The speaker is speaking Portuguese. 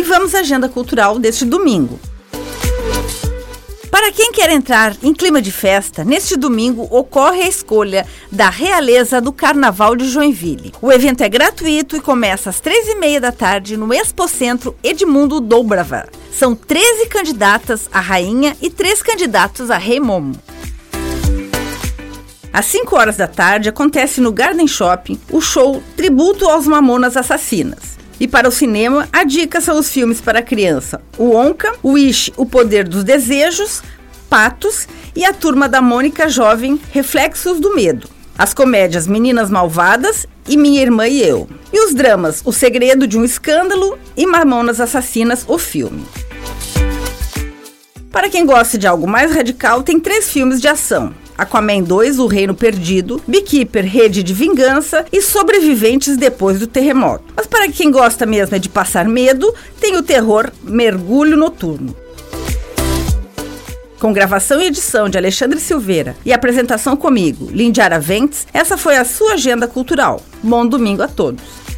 E vamos à agenda cultural deste domingo. Para quem quer entrar em clima de festa, neste domingo ocorre a escolha da Realeza do Carnaval de Joinville. O evento é gratuito e começa às três e meia da tarde no Expocentro Edmundo Dobrava. São 13 candidatas a rainha e três candidatos a rei Momo. Às 5 horas da tarde acontece no Garden Shopping o show Tributo aos Mamonas Assassinas. E para o cinema, a dica são os filmes para criança: O Onca, Wish, O Poder dos Desejos, Patos e a Turma da Mônica Jovem, Reflexos do Medo. As comédias Meninas Malvadas e Minha Irmã e Eu. E os dramas O Segredo de um Escândalo e Mamonas Assassinas, o filme. Para quem gosta de algo mais radical, tem três filmes de ação: Aquaman 2, O Reino Perdido, Beekeeper, Rede de Vingança e Sobreviventes depois do terremoto. Mas para quem gosta mesmo é de passar medo, tem o terror Mergulho Noturno. Com gravação e edição de Alexandre Silveira e apresentação comigo, Lindiara Ventes, essa foi a sua agenda cultural. Bom domingo a todos.